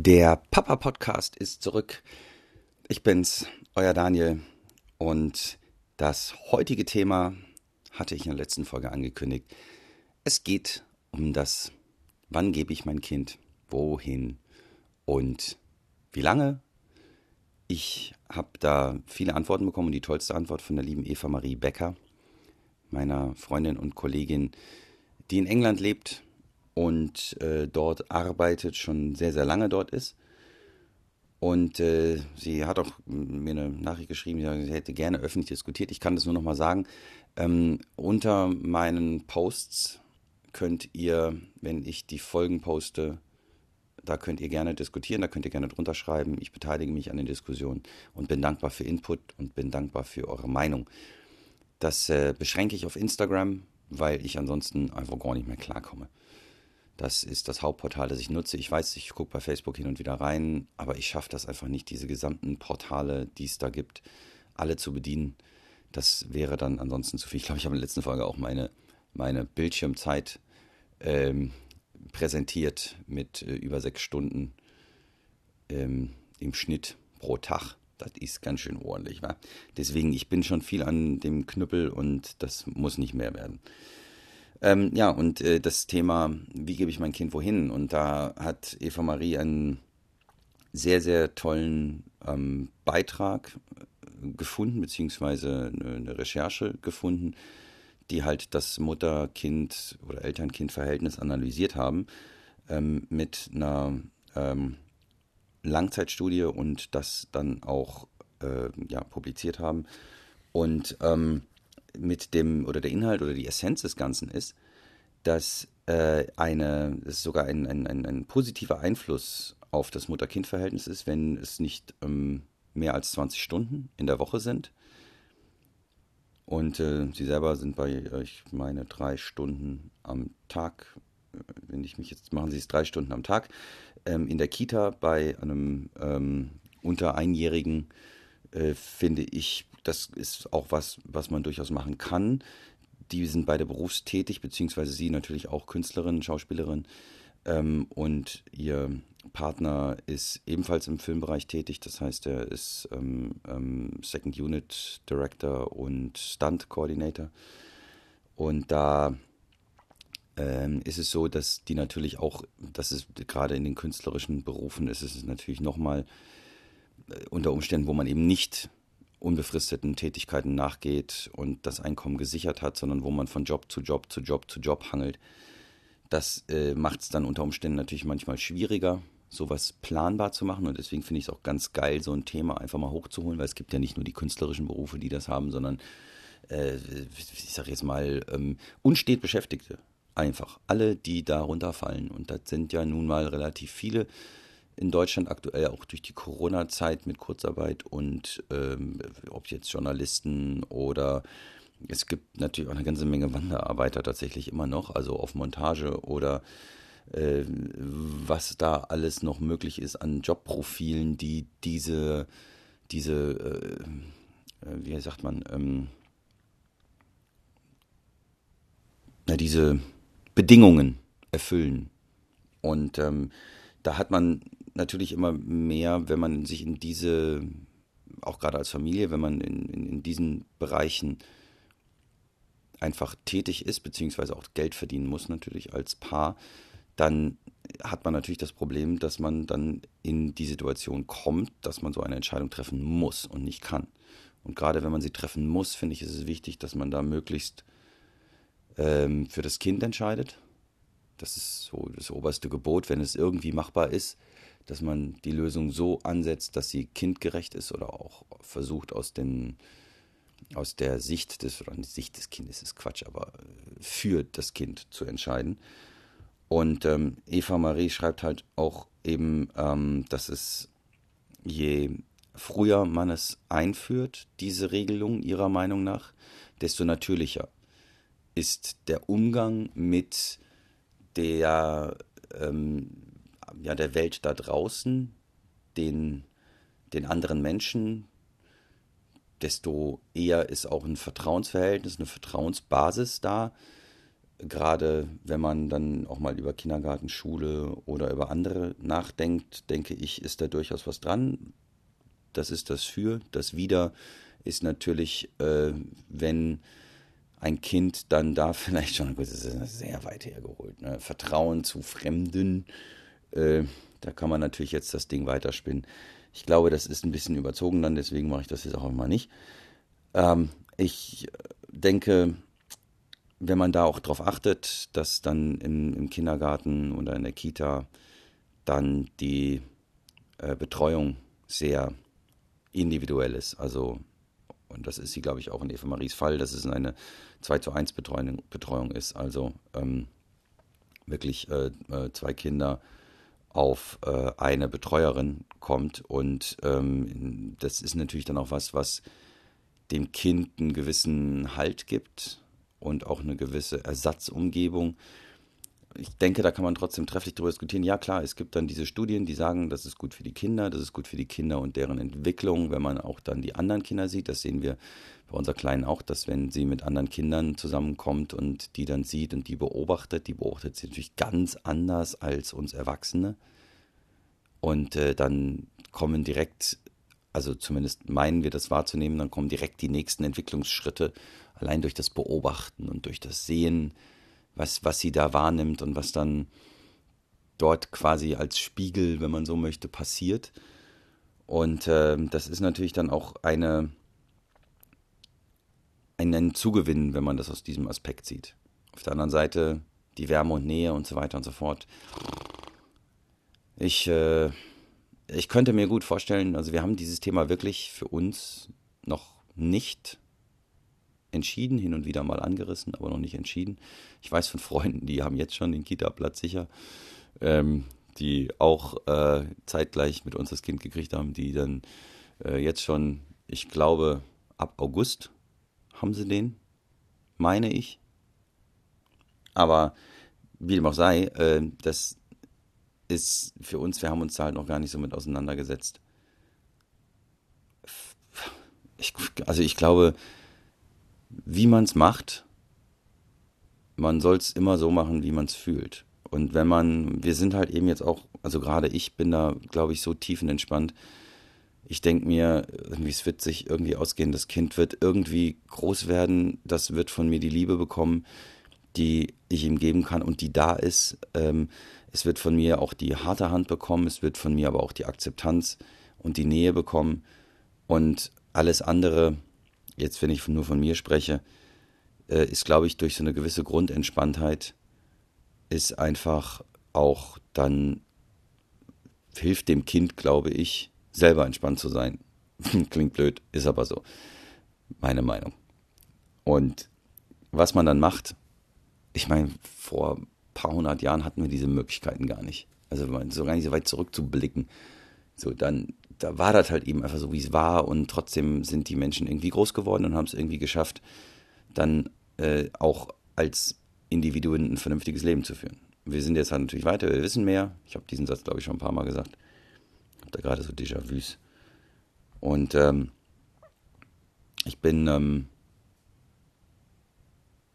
Der Papa Podcast ist zurück. Ich bin's, euer Daniel. Und das heutige Thema hatte ich in der letzten Folge angekündigt. Es geht um das, wann gebe ich mein Kind wohin und wie lange. Ich habe da viele Antworten bekommen und die tollste Antwort von der lieben Eva Marie Becker, meiner Freundin und Kollegin, die in England lebt und äh, dort arbeitet, schon sehr, sehr lange dort ist. Und äh, sie hat auch mir eine Nachricht geschrieben, sie hätte gerne öffentlich diskutiert. Ich kann das nur noch mal sagen. Ähm, unter meinen Posts könnt ihr, wenn ich die Folgen poste, da könnt ihr gerne diskutieren, da könnt ihr gerne drunter schreiben. Ich beteilige mich an den Diskussionen und bin dankbar für Input und bin dankbar für eure Meinung. Das äh, beschränke ich auf Instagram, weil ich ansonsten einfach gar nicht mehr klarkomme. Das ist das Hauptportal, das ich nutze. Ich weiß, ich gucke bei Facebook hin und wieder rein, aber ich schaffe das einfach nicht, diese gesamten Portale, die es da gibt, alle zu bedienen. Das wäre dann ansonsten zu viel. Ich glaube, ich habe in der letzten Folge auch meine, meine Bildschirmzeit ähm, präsentiert mit äh, über sechs Stunden ähm, im Schnitt pro Tag. Das ist ganz schön ordentlich. Wa? Deswegen, ich bin schon viel an dem Knüppel und das muss nicht mehr werden. Ähm, ja, und äh, das Thema, wie gebe ich mein Kind wohin? Und da hat Eva Marie einen sehr, sehr tollen ähm, Beitrag äh, gefunden, beziehungsweise eine, Recherche gefunden, die halt das Mutter-Kind- oder Eltern-Kind-Verhältnis analysiert haben ähm, mit einer ähm, Langzeitstudie und das dann auch äh, ja, publiziert haben. Und ähm, mit dem, oder der Inhalt oder die Essenz des Ganzen ist, dass äh, eine, dass sogar ein, ein, ein, ein, positiver Einfluss auf das Mutter-Kind-Verhältnis ist, wenn es nicht ähm, mehr als 20 Stunden in der Woche sind. Und äh, sie selber sind bei, äh, ich meine, drei Stunden am Tag, äh, wenn ich mich jetzt, machen sie es drei Stunden am Tag, ähm, in der Kita bei einem ähm, unter Einjährigen, äh, finde ich das ist auch was, was man durchaus machen kann. Die sind beide berufstätig, beziehungsweise sie natürlich auch Künstlerin, Schauspielerin. Ähm, und ihr Partner ist ebenfalls im Filmbereich tätig. Das heißt, er ist ähm, ähm, Second Unit Director und Stunt Coordinator. Und da ähm, ist es so, dass die natürlich auch, das ist gerade in den künstlerischen Berufen, ist es natürlich nochmal äh, unter Umständen, wo man eben nicht unbefristeten Tätigkeiten nachgeht und das Einkommen gesichert hat, sondern wo man von Job zu Job zu Job zu Job hangelt. Das äh, macht es dann unter Umständen natürlich manchmal schwieriger, sowas planbar zu machen. Und deswegen finde ich es auch ganz geil, so ein Thema einfach mal hochzuholen, weil es gibt ja nicht nur die künstlerischen Berufe, die das haben, sondern äh, ich sage jetzt mal ähm, unstet Beschäftigte. Einfach. Alle, die da runterfallen. Und das sind ja nun mal relativ viele in Deutschland aktuell auch durch die Corona-Zeit mit Kurzarbeit und ähm, ob jetzt Journalisten oder es gibt natürlich auch eine ganze Menge Wanderarbeiter tatsächlich immer noch, also auf Montage oder äh, was da alles noch möglich ist an Jobprofilen, die diese, diese, äh, äh wie sagt man, ähm, na, diese Bedingungen erfüllen. Und ähm, da hat man natürlich immer mehr, wenn man sich in diese, auch gerade als Familie, wenn man in, in, in diesen Bereichen einfach tätig ist, beziehungsweise auch Geld verdienen muss natürlich als Paar, dann hat man natürlich das Problem, dass man dann in die Situation kommt, dass man so eine Entscheidung treffen muss und nicht kann. Und gerade wenn man sie treffen muss, finde ich, ist es wichtig, dass man da möglichst ähm, für das Kind entscheidet. Das ist so das oberste Gebot, wenn es irgendwie machbar ist, dass man die Lösung so ansetzt, dass sie kindgerecht ist oder auch versucht aus den aus der Sicht des oder nicht Sicht des Kindes ist Quatsch, aber äh, für das Kind zu entscheiden. Und ähm, Eva Marie schreibt halt auch eben, ähm, dass es je früher man es einführt, diese Regelung ihrer Meinung nach, desto natürlicher ist der Umgang mit der ähm, ja, der Welt da draußen, den, den anderen Menschen, desto eher ist auch ein Vertrauensverhältnis, eine Vertrauensbasis da. gerade wenn man dann auch mal über Kindergarten, Schule oder über andere nachdenkt, denke ich, ist da durchaus was dran. Das ist das Für. Das Wieder ist natürlich, äh, wenn ein Kind dann da vielleicht schon, gut, das ist sehr weit hergeholt, ne? Vertrauen zu Fremden, äh, da kann man natürlich jetzt das Ding weiterspinnen. Ich glaube, das ist ein bisschen überzogen dann, deswegen mache ich das jetzt auch immer nicht. Ähm, ich denke, wenn man da auch drauf achtet, dass dann im, im Kindergarten oder in der Kita dann die äh, Betreuung sehr individuell ist. Also, und das ist sie, glaube ich, auch in Eva Maries Fall, dass es eine 2 zu 1 Betreuung, Betreuung ist. Also ähm, wirklich äh, äh, zwei Kinder auf äh, eine Betreuerin kommt. Und ähm, das ist natürlich dann auch was, was dem Kind einen gewissen Halt gibt und auch eine gewisse Ersatzumgebung. Ich denke, da kann man trotzdem trefflich darüber diskutieren. Ja, klar, es gibt dann diese Studien, die sagen, das ist gut für die Kinder, das ist gut für die Kinder und deren Entwicklung, wenn man auch dann die anderen Kinder sieht. Das sehen wir bei unserer Kleinen auch, dass wenn sie mit anderen Kindern zusammenkommt und die dann sieht und die beobachtet, die beobachtet sie natürlich ganz anders als uns Erwachsene. Und äh, dann kommen direkt, also zumindest meinen wir das wahrzunehmen, dann kommen direkt die nächsten Entwicklungsschritte allein durch das Beobachten und durch das Sehen, was, was sie da wahrnimmt und was dann dort quasi als Spiegel, wenn man so möchte, passiert. Und äh, das ist natürlich dann auch eine, ein Zugewinn, wenn man das aus diesem Aspekt sieht. Auf der anderen Seite die Wärme und Nähe und so weiter und so fort. Ich, äh, ich könnte mir gut vorstellen, also wir haben dieses Thema wirklich für uns noch nicht entschieden, hin und wieder mal angerissen, aber noch nicht entschieden. Ich weiß von Freunden, die haben jetzt schon den Kita-Platz sicher, ähm, die auch äh, zeitgleich mit uns das Kind gekriegt haben, die dann äh, jetzt schon, ich glaube, ab August haben sie den, meine ich. Aber wie dem auch sei, äh, das ist für uns, wir haben uns da halt noch gar nicht so mit auseinandergesetzt. Ich, also ich glaube, wie man es macht, man soll es immer so machen, wie man es fühlt. Und wenn man, wir sind halt eben jetzt auch, also gerade ich bin da, glaube ich, so tiefenentspannt. Ich denke mir, irgendwie, es wird sich irgendwie ausgehen. Das Kind wird irgendwie groß werden. Das wird von mir die Liebe bekommen, die ich ihm geben kann und die da ist. Ähm, es wird von mir auch die harte Hand bekommen. Es wird von mir aber auch die Akzeptanz und die Nähe bekommen. Und alles andere, jetzt wenn ich nur von mir spreche, äh, ist, glaube ich, durch so eine gewisse Grundentspanntheit, ist einfach auch dann, hilft dem Kind, glaube ich, selber entspannt zu sein. Klingt blöd, ist aber so. Meine Meinung. Und was man dann macht, ich meine, vor ein paar hundert Jahren hatten wir diese Möglichkeiten gar nicht. Also so gar nicht so weit zurückzublicken. So, dann da war das halt eben einfach so, wie es war und trotzdem sind die Menschen irgendwie groß geworden und haben es irgendwie geschafft, dann äh, auch als Individuen ein vernünftiges Leben zu führen. Wir sind jetzt halt natürlich weiter, wir wissen mehr. Ich habe diesen Satz, glaube ich, schon ein paar Mal gesagt. Ich habe da gerade so Déjà-vus. Und ähm, ich bin, ähm,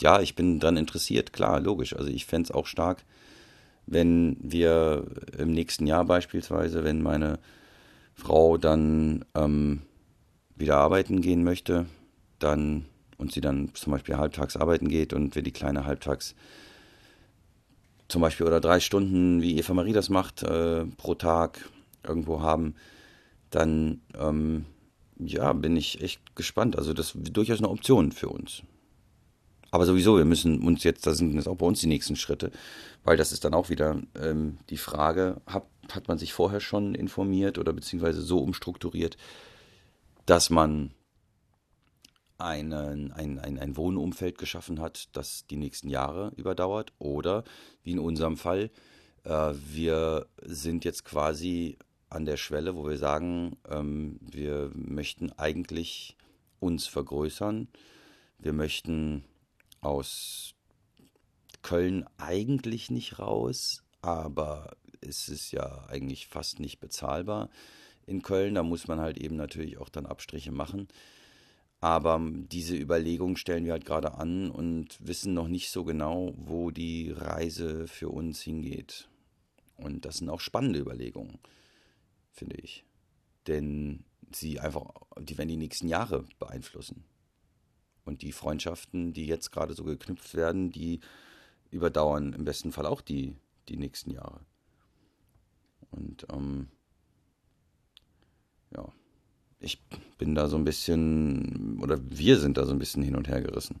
ja, ich bin daran interessiert, klar, logisch. Also ich fände es auch stark, wenn wir im nächsten Jahr beispielsweise, wenn meine Frau dann ähm, wieder arbeiten gehen möchte, dann und sie dann zum Beispiel halbtags arbeiten geht und wir die kleine halbtags zum Beispiel oder drei Stunden, wie Eva Marie das macht, äh, pro Tag irgendwo haben, dann ähm, ja, bin ich echt gespannt. Also das ist durchaus eine Option für uns. Aber sowieso, wir müssen uns jetzt, da sind jetzt auch bei uns die nächsten Schritte, weil das ist dann auch wieder ähm, die Frage, hat, hat man sich vorher schon informiert oder beziehungsweise so umstrukturiert, dass man einen, ein, ein, ein Wohnumfeld geschaffen hat, das die nächsten Jahre überdauert. Oder wie in unserem Fall, äh, wir sind jetzt quasi an der Schwelle, wo wir sagen, ähm, wir möchten eigentlich uns vergrößern. Wir möchten aus Köln eigentlich nicht raus, aber es ist ja eigentlich fast nicht bezahlbar in Köln. Da muss man halt eben natürlich auch dann Abstriche machen. Aber diese Überlegung stellen wir halt gerade an und wissen noch nicht so genau, wo die Reise für uns hingeht. Und das sind auch spannende Überlegungen, finde ich. Denn sie einfach, die werden die nächsten Jahre beeinflussen. Und die Freundschaften, die jetzt gerade so geknüpft werden, die überdauern im besten Fall auch die, die nächsten Jahre. Und ähm, ja, ich bin da so ein bisschen, oder wir sind da so ein bisschen hin und her gerissen.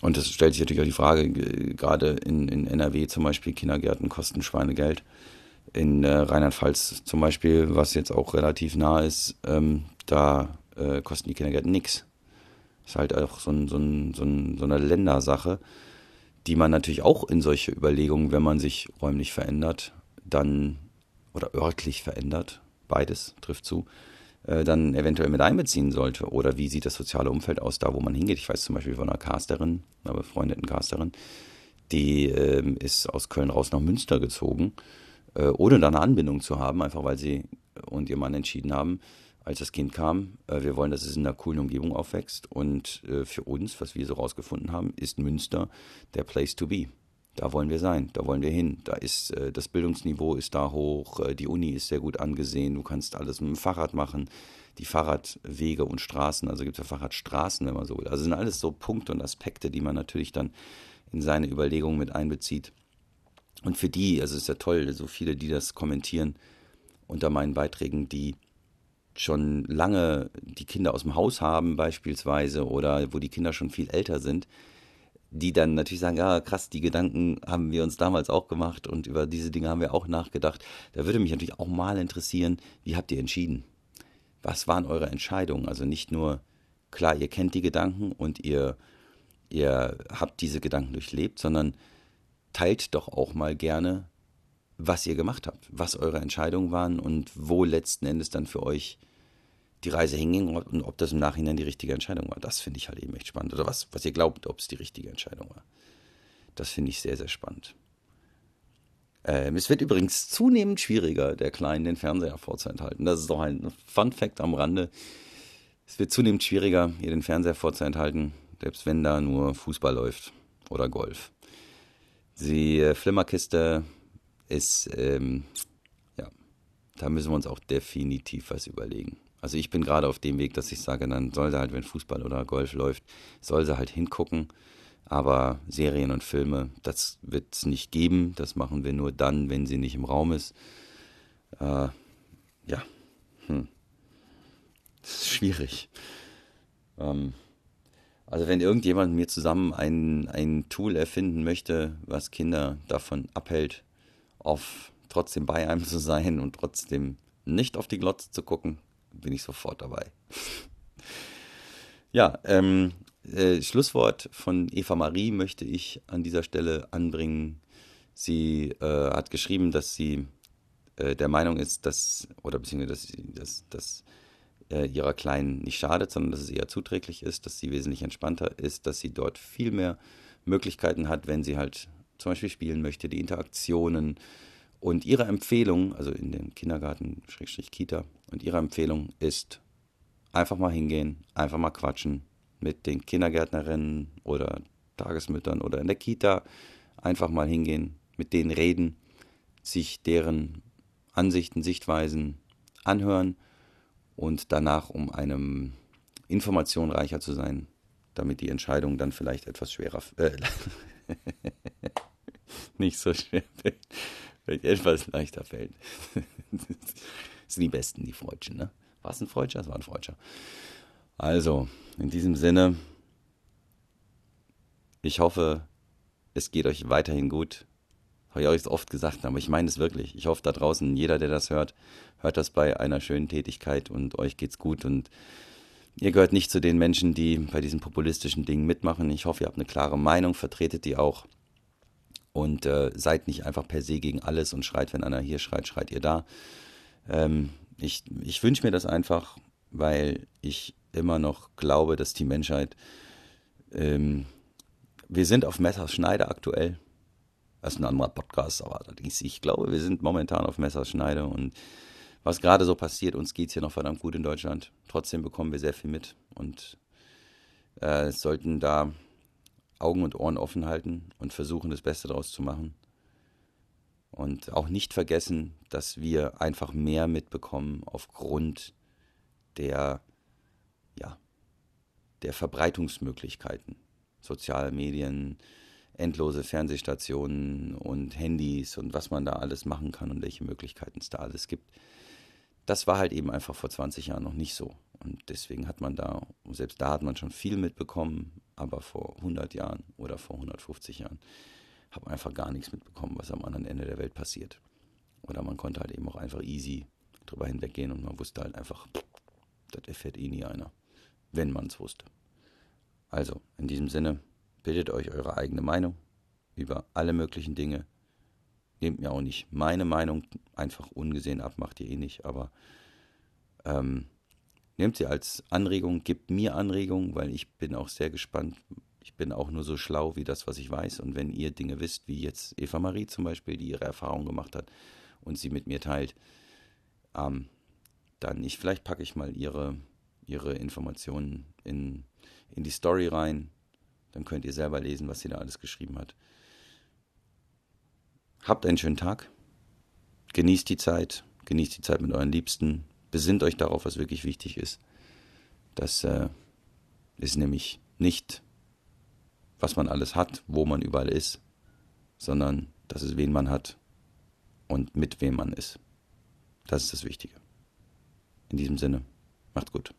Und es stellt sich natürlich auch die Frage, gerade in, in NRW zum Beispiel, Kindergärten kosten Schweinegeld. In äh, Rheinland-Pfalz zum Beispiel, was jetzt auch relativ nah ist, ähm, da äh, kosten die Kindergärten nichts. Ist halt auch so, ein, so, ein, so, ein, so eine Ländersache, die man natürlich auch in solche Überlegungen, wenn man sich räumlich verändert, dann oder örtlich verändert, beides trifft zu, äh, dann eventuell mit einbeziehen sollte. Oder wie sieht das soziale Umfeld aus, da wo man hingeht? Ich weiß zum Beispiel von einer Casterin, einer befreundeten Casterin, die äh, ist aus Köln raus nach Münster gezogen, äh, ohne da eine Anbindung zu haben, einfach weil sie und ihr Mann entschieden haben, als das Kind kam, äh, wir wollen, dass es in einer coolen Umgebung aufwächst. Und äh, für uns, was wir so rausgefunden haben, ist Münster der Place to be. Da wollen wir sein, da wollen wir hin. Da ist äh, das Bildungsniveau ist da hoch, die Uni ist sehr gut angesehen, du kannst alles mit dem Fahrrad machen, die Fahrradwege und Straßen, also gibt es ja Fahrradstraßen, wenn man so will. Also sind alles so Punkte und Aspekte, die man natürlich dann in seine Überlegungen mit einbezieht. Und für die, also es ist ja toll, so viele, die das kommentieren unter meinen Beiträgen, die schon lange die Kinder aus dem Haus haben beispielsweise oder wo die Kinder schon viel älter sind, die dann natürlich sagen, ja krass, die Gedanken haben wir uns damals auch gemacht und über diese Dinge haben wir auch nachgedacht. Da würde mich natürlich auch mal interessieren, wie habt ihr entschieden? Was waren eure Entscheidungen? Also nicht nur, klar, ihr kennt die Gedanken und ihr, ihr habt diese Gedanken durchlebt, sondern teilt doch auch mal gerne, was ihr gemacht habt, was eure Entscheidungen waren und wo letzten Endes dann für euch die Reise hinging und ob das im Nachhinein die richtige Entscheidung war. Das finde ich halt eben echt spannend. Oder was, was ihr glaubt, ob es die richtige Entscheidung war. Das finde ich sehr, sehr spannend. Ähm, es wird übrigens zunehmend schwieriger, der Kleinen den Fernseher vorzuenthalten. Das ist doch ein Fun Fact am Rande. Es wird zunehmend schwieriger, ihr den Fernseher vorzuenthalten, selbst wenn da nur Fußball läuft oder Golf. Die äh, Flimmerkiste ist, ähm, ja, da müssen wir uns auch definitiv was überlegen. Also ich bin gerade auf dem Weg, dass ich sage, dann soll sie halt, wenn Fußball oder Golf läuft, soll sie halt hingucken. Aber Serien und Filme, das wird es nicht geben. Das machen wir nur dann, wenn sie nicht im Raum ist. Äh, ja, hm. Das ist schwierig. Ähm, also wenn irgendjemand mit mir zusammen ein, ein Tool erfinden möchte, was Kinder davon abhält, auf trotzdem bei einem zu sein und trotzdem nicht auf die Glotze zu gucken, bin ich sofort dabei. ja, ähm, äh, Schlusswort von Eva Marie möchte ich an dieser Stelle anbringen. Sie äh, hat geschrieben, dass sie äh, der Meinung ist, dass, oder beziehungsweise, dass, dass, dass äh, ihrer Kleinen nicht schadet, sondern dass es eher zuträglich ist, dass sie wesentlich entspannter ist, dass sie dort viel mehr Möglichkeiten hat, wenn sie halt zum Beispiel spielen möchte, die Interaktionen, und ihre Empfehlung, also in den Kindergarten, Schrägstrich Kita, und ihre Empfehlung ist, einfach mal hingehen, einfach mal quatschen mit den Kindergärtnerinnen oder Tagesmüttern oder in der Kita, einfach mal hingehen, mit denen reden, sich deren Ansichten, Sichtweisen anhören und danach, um einem Information reicher zu sein, damit die Entscheidung dann vielleicht etwas schwerer, äh, nicht so schwer wird, vielleicht etwas leichter fällt. das sind die Besten, die Freudschen, ne? War es ein Freudscher? Es war ein Freudscher. Also, in diesem Sinne, ich hoffe, es geht euch weiterhin gut. Habe ich euch oft gesagt, aber ich meine es wirklich. Ich hoffe da draußen, jeder, der das hört, hört das bei einer schönen Tätigkeit und euch geht's gut und ihr gehört nicht zu den Menschen, die bei diesen populistischen Dingen mitmachen. Ich hoffe, ihr habt eine klare Meinung, vertretet die auch und äh, seid nicht einfach per se gegen alles und schreit, wenn einer hier schreit, schreit ihr da. Ähm, ich ich wünsche mir das einfach, weil ich immer noch glaube, dass die Menschheit, ähm, wir sind auf Messerschneide aktuell. Das ist ein anderer Podcast, aber ich glaube, wir sind momentan auf Messerschneide und was gerade so passiert. Uns geht es hier noch verdammt gut in Deutschland. Trotzdem bekommen wir sehr viel mit und äh, sollten da Augen und Ohren offen halten und versuchen, das Beste daraus zu machen. Und auch nicht vergessen, dass wir einfach mehr mitbekommen aufgrund der, ja, der Verbreitungsmöglichkeiten. Soziale Medien, endlose Fernsehstationen und Handys und was man da alles machen kann und welche Möglichkeiten es da alles gibt. Das war halt eben einfach vor 20 Jahren noch nicht so. Und deswegen hat man da, selbst da hat man schon viel mitbekommen, aber vor 100 Jahren oder vor 150 Jahren hat man einfach gar nichts mitbekommen, was am anderen Ende der Welt passiert. Oder man konnte halt eben auch einfach easy drüber hinweggehen und man wusste halt einfach, das erfährt eh nie einer, wenn man es wusste. Also, in diesem Sinne, bildet euch eure eigene Meinung über alle möglichen Dinge. Nehmt mir auch nicht meine Meinung einfach ungesehen ab, macht ihr eh nicht, aber ähm, nehmt sie als Anregung, gebt mir Anregungen, weil ich bin auch sehr gespannt. Ich bin auch nur so schlau wie das, was ich weiß. Und wenn ihr Dinge wisst, wie jetzt Eva Marie zum Beispiel, die ihre Erfahrung gemacht hat und sie mit mir teilt, ähm, dann ich, vielleicht packe ich mal ihre, ihre Informationen in, in die Story rein. Dann könnt ihr selber lesen, was sie da alles geschrieben hat. Habt einen schönen Tag. Genießt die Zeit. Genießt die Zeit mit euren Liebsten besinnt euch darauf, was wirklich wichtig ist. Das äh, ist nämlich nicht, was man alles hat, wo man überall ist, sondern das ist, wen man hat und mit wem man ist. Das ist das Wichtige. In diesem Sinne, macht gut.